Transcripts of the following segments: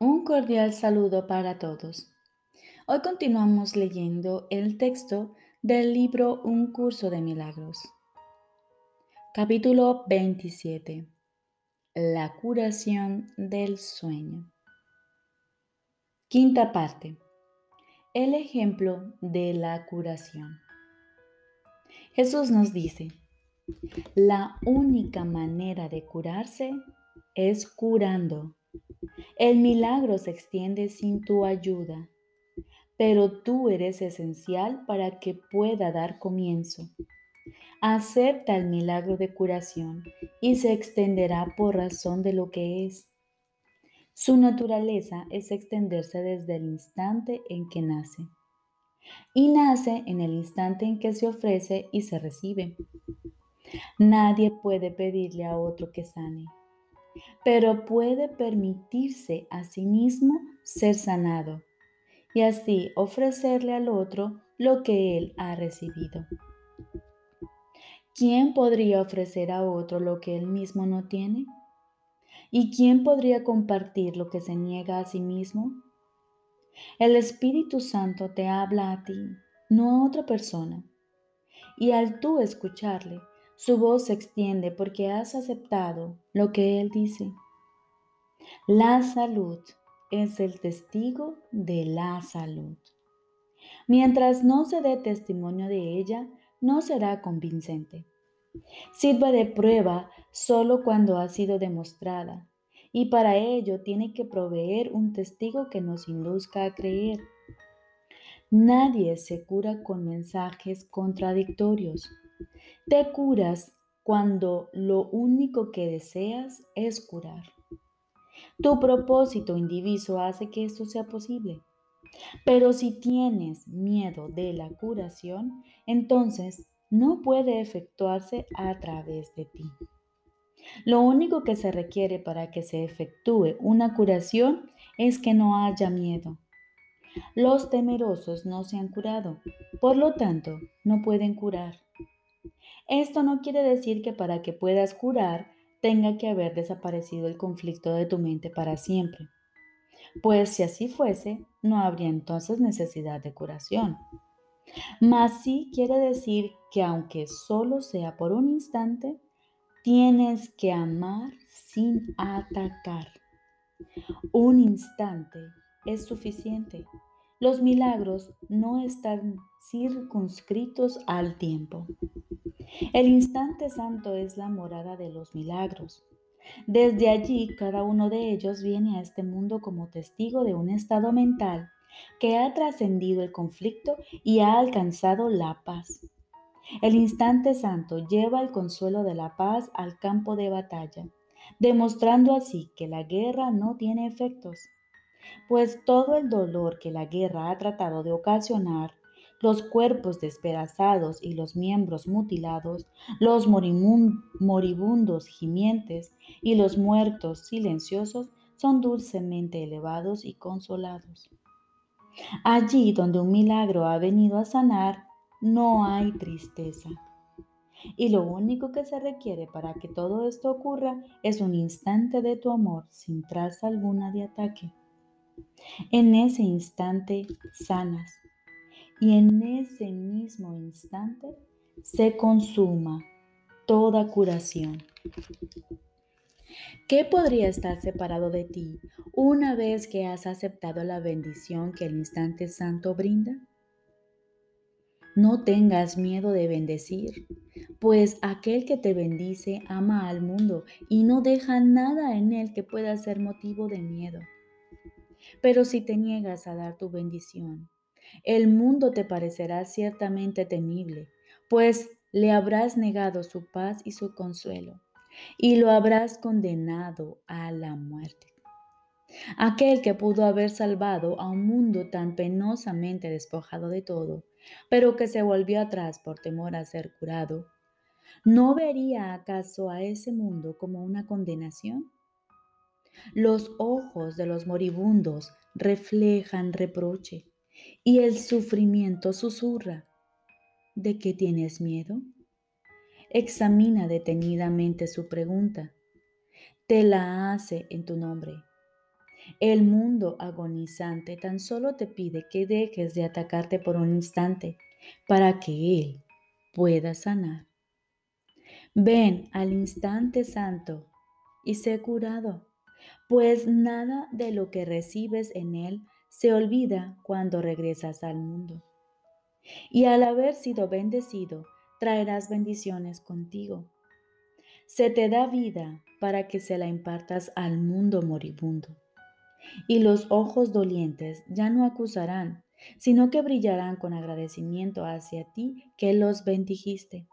Un cordial saludo para todos. Hoy continuamos leyendo el texto del libro Un curso de milagros. Capítulo 27. La curación del sueño. Quinta parte. El ejemplo de la curación. Jesús nos dice, la única manera de curarse es curando el milagro se extiende sin tu ayuda, pero tú eres esencial para que pueda dar comienzo. Acepta el milagro de curación y se extenderá por razón de lo que es. Su naturaleza es extenderse desde el instante en que nace. Y nace en el instante en que se ofrece y se recibe. Nadie puede pedirle a otro que sane pero puede permitirse a sí mismo ser sanado y así ofrecerle al otro lo que él ha recibido. ¿Quién podría ofrecer a otro lo que él mismo no tiene? ¿Y quién podría compartir lo que se niega a sí mismo? El Espíritu Santo te habla a ti, no a otra persona. Y al tú escucharle, su voz se extiende porque has aceptado lo que Él dice. La salud es el testigo de la salud. Mientras no se dé testimonio de ella, no será convincente. Sirva de prueba solo cuando ha sido demostrada, y para ello tiene que proveer un testigo que nos induzca a creer. Nadie se cura con mensajes contradictorios. Te curas cuando lo único que deseas es curar. Tu propósito indiviso hace que esto sea posible. Pero si tienes miedo de la curación, entonces no puede efectuarse a través de ti. Lo único que se requiere para que se efectúe una curación es que no haya miedo. Los temerosos no se han curado, por lo tanto, no pueden curar. Esto no quiere decir que para que puedas curar tenga que haber desaparecido el conflicto de tu mente para siempre. Pues si así fuese, no habría entonces necesidad de curación. Mas sí quiere decir que aunque solo sea por un instante, tienes que amar sin atacar. Un instante es suficiente. Los milagros no están circunscritos al tiempo. El instante santo es la morada de los milagros. Desde allí cada uno de ellos viene a este mundo como testigo de un estado mental que ha trascendido el conflicto y ha alcanzado la paz. El instante santo lleva el consuelo de la paz al campo de batalla, demostrando así que la guerra no tiene efectos, pues todo el dolor que la guerra ha tratado de ocasionar los cuerpos despedazados y los miembros mutilados, los moribundos gimientes y los muertos silenciosos son dulcemente elevados y consolados. Allí donde un milagro ha venido a sanar, no hay tristeza. Y lo único que se requiere para que todo esto ocurra es un instante de tu amor sin traza alguna de ataque. En ese instante sanas y en ese mismo instante se consuma toda curación. ¿Qué podría estar separado de ti una vez que has aceptado la bendición que el instante santo brinda? No tengas miedo de bendecir, pues aquel que te bendice ama al mundo y no deja nada en él que pueda ser motivo de miedo. Pero si te niegas a dar tu bendición, el mundo te parecerá ciertamente temible, pues le habrás negado su paz y su consuelo, y lo habrás condenado a la muerte. Aquel que pudo haber salvado a un mundo tan penosamente despojado de todo, pero que se volvió atrás por temor a ser curado, ¿no vería acaso a ese mundo como una condenación? Los ojos de los moribundos reflejan reproche y el sufrimiento susurra. ¿De qué tienes miedo? Examina detenidamente su pregunta. Te la hace en tu nombre. El mundo agonizante tan solo te pide que dejes de atacarte por un instante para que Él pueda sanar. Ven al instante santo y sé curado, pues nada de lo que recibes en Él se olvida cuando regresas al mundo. Y al haber sido bendecido, traerás bendiciones contigo. Se te da vida para que se la impartas al mundo moribundo. Y los ojos dolientes ya no acusarán, sino que brillarán con agradecimiento hacia ti que los bendijiste.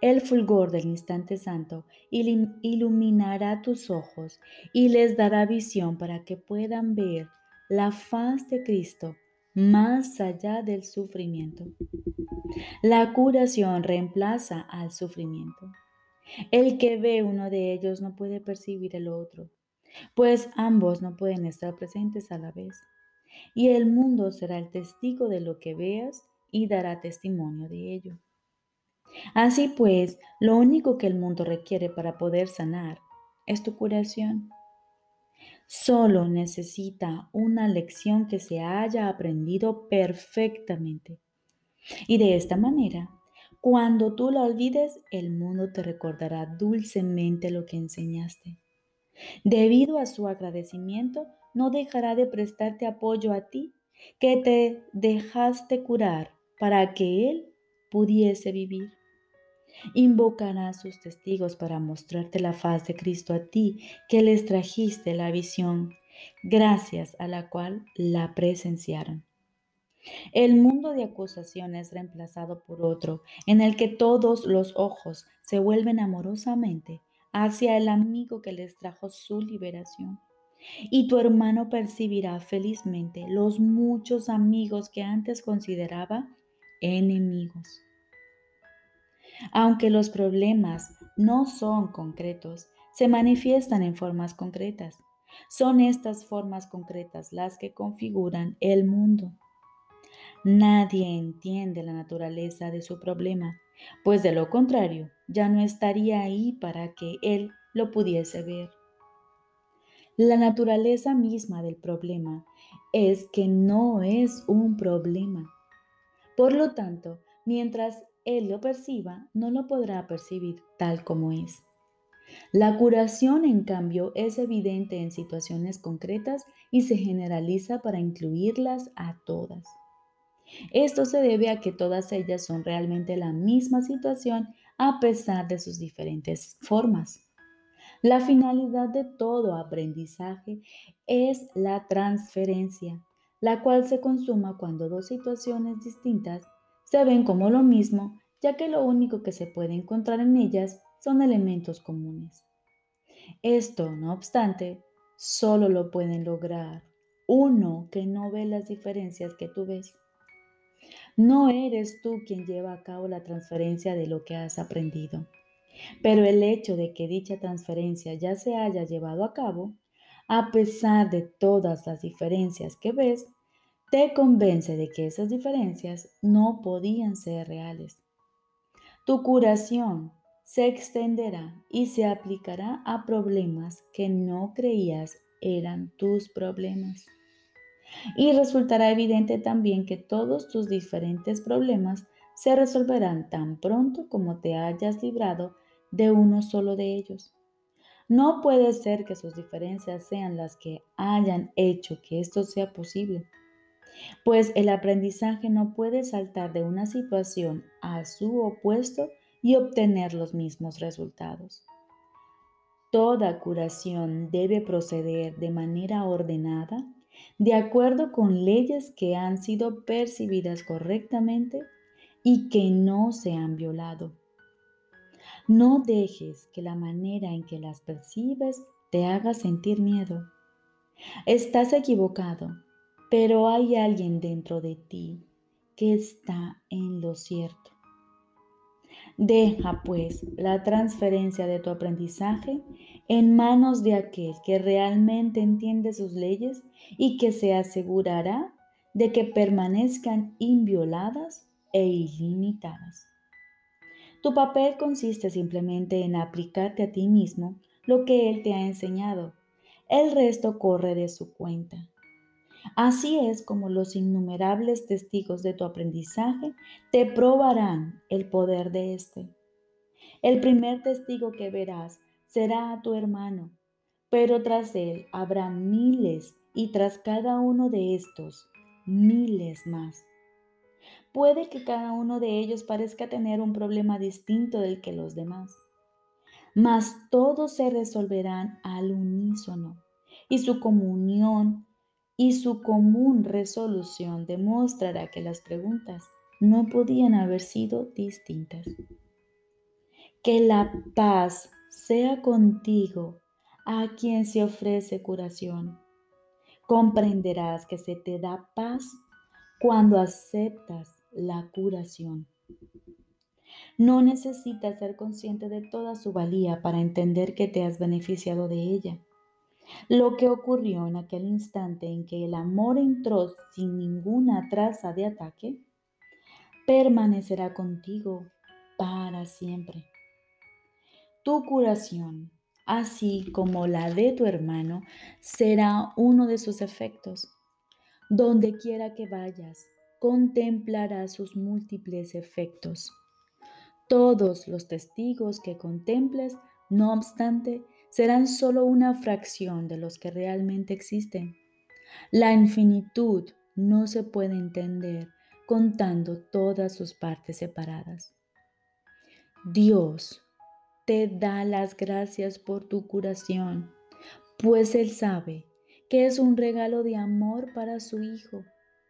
El fulgor del instante santo iluminará tus ojos y les dará visión para que puedan ver la faz de Cristo más allá del sufrimiento. La curación reemplaza al sufrimiento. El que ve uno de ellos no puede percibir el otro, pues ambos no pueden estar presentes a la vez. Y el mundo será el testigo de lo que veas y dará testimonio de ello. Así pues, lo único que el mundo requiere para poder sanar es tu curación. Solo necesita una lección que se haya aprendido perfectamente. Y de esta manera cuando tú la olvides, el mundo te recordará dulcemente lo que enseñaste. Debido a su agradecimiento, no dejará de prestarte apoyo a ti, que te dejaste curar para que Él pudiese vivir. Invocará a sus testigos para mostrarte la faz de Cristo a ti, que les trajiste la visión, gracias a la cual la presenciaron. El mundo de acusación es reemplazado por otro, en el que todos los ojos se vuelven amorosamente hacia el amigo que les trajo su liberación. Y tu hermano percibirá felizmente los muchos amigos que antes consideraba enemigos. Aunque los problemas no son concretos, se manifiestan en formas concretas. Son estas formas concretas las que configuran el mundo. Nadie entiende la naturaleza de su problema, pues de lo contrario ya no estaría ahí para que él lo pudiese ver. La naturaleza misma del problema es que no es un problema. Por lo tanto, mientras él lo perciba, no lo podrá percibir tal como es. La curación, en cambio, es evidente en situaciones concretas y se generaliza para incluirlas a todas. Esto se debe a que todas ellas son realmente la misma situación a pesar de sus diferentes formas. La finalidad de todo aprendizaje es la transferencia, la cual se consuma cuando dos situaciones distintas se ven como lo mismo, ya que lo único que se puede encontrar en ellas son elementos comunes. Esto, no obstante, solo lo pueden lograr uno que no ve las diferencias que tú ves. No eres tú quien lleva a cabo la transferencia de lo que has aprendido. Pero el hecho de que dicha transferencia ya se haya llevado a cabo, a pesar de todas las diferencias que ves, te convence de que esas diferencias no podían ser reales. Tu curación se extenderá y se aplicará a problemas que no creías eran tus problemas. Y resultará evidente también que todos tus diferentes problemas se resolverán tan pronto como te hayas librado de uno solo de ellos. No puede ser que sus diferencias sean las que hayan hecho que esto sea posible, pues el aprendizaje no puede saltar de una situación a su opuesto y obtener los mismos resultados. Toda curación debe proceder de manera ordenada de acuerdo con leyes que han sido percibidas correctamente y que no se han violado. No dejes que la manera en que las percibes te haga sentir miedo. Estás equivocado, pero hay alguien dentro de ti que está en lo cierto. Deja pues la transferencia de tu aprendizaje en manos de aquel que realmente entiende sus leyes y que se asegurará de que permanezcan invioladas e ilimitadas. Tu papel consiste simplemente en aplicarte a ti mismo lo que Él te ha enseñado, el resto corre de su cuenta. Así es como los innumerables testigos de tu aprendizaje te probarán el poder de éste. El primer testigo que verás será a tu hermano, pero tras él habrá miles y tras cada uno de estos miles más. Puede que cada uno de ellos parezca tener un problema distinto del que los demás, mas todos se resolverán al unísono y su comunión y su común resolución demostrará que las preguntas no podían haber sido distintas. Que la paz sea contigo a quien se ofrece curación. Comprenderás que se te da paz cuando aceptas la curación. No necesitas ser consciente de toda su valía para entender que te has beneficiado de ella. Lo que ocurrió en aquel instante en que el amor entró sin ninguna traza de ataque, permanecerá contigo para siempre. Tu curación, así como la de tu hermano, será uno de sus efectos. Donde quiera que vayas, contemplarás sus múltiples efectos. Todos los testigos que contemples, no obstante, serán solo una fracción de los que realmente existen. La infinitud no se puede entender contando todas sus partes separadas. Dios te da las gracias por tu curación, pues Él sabe que es un regalo de amor para su Hijo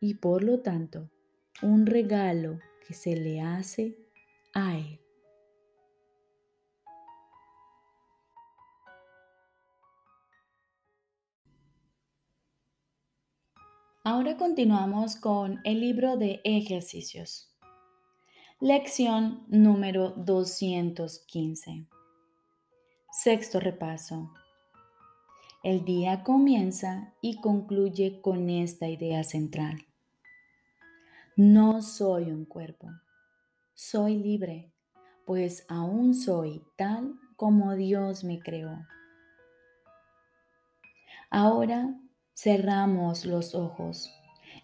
y por lo tanto un regalo que se le hace a Él. Ahora continuamos con el libro de ejercicios. Lección número 215. Sexto repaso. El día comienza y concluye con esta idea central. No soy un cuerpo, soy libre, pues aún soy tal como Dios me creó. Ahora cerramos los ojos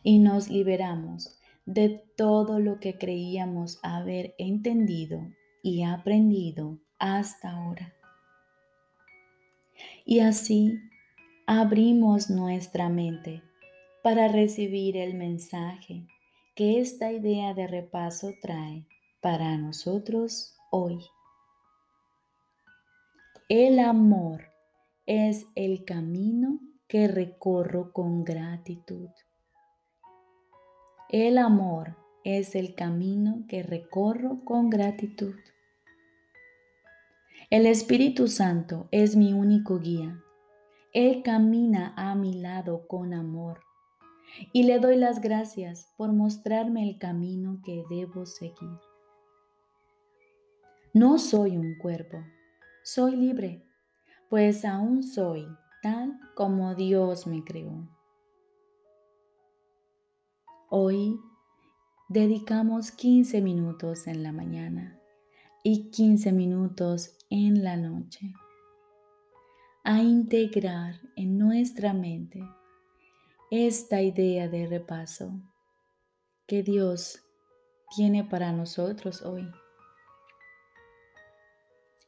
y nos liberamos de todo lo que creíamos haber entendido y aprendido hasta ahora. Y así abrimos nuestra mente para recibir el mensaje que esta idea de repaso trae para nosotros hoy. El amor es el camino que recorro con gratitud. El amor es el camino que recorro con gratitud. El Espíritu Santo es mi único guía. Él camina a mi lado con amor y le doy las gracias por mostrarme el camino que debo seguir. No soy un cuerpo, soy libre, pues aún soy tal como Dios me creó. Hoy dedicamos 15 minutos en la mañana y 15 minutos en la noche a integrar en nuestra mente esta idea de repaso que Dios tiene para nosotros hoy.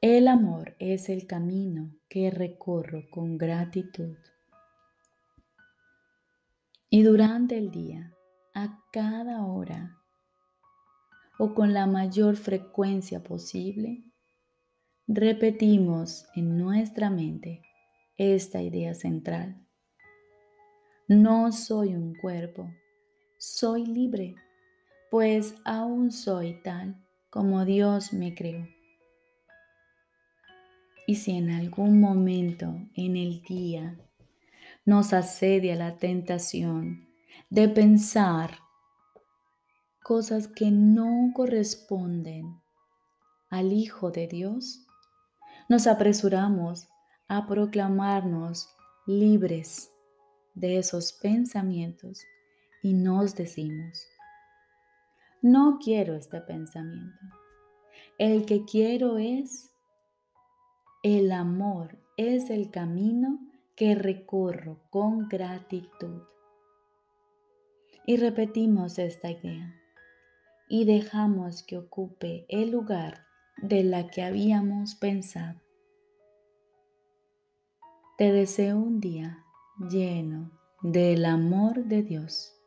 El amor es el camino que recorro con gratitud. Y durante el día, a cada hora o con la mayor frecuencia posible, repetimos en nuestra mente esta idea central. No soy un cuerpo, soy libre, pues aún soy tal como Dios me creó. Y si en algún momento en el día nos asedia la tentación de pensar cosas que no corresponden al Hijo de Dios, nos apresuramos a proclamarnos libres de esos pensamientos y nos decimos, no quiero este pensamiento. El que quiero es el amor es el camino que recorro con gratitud. Y repetimos esta idea y dejamos que ocupe el lugar de la que habíamos pensado. Te deseo un día lleno del amor de Dios.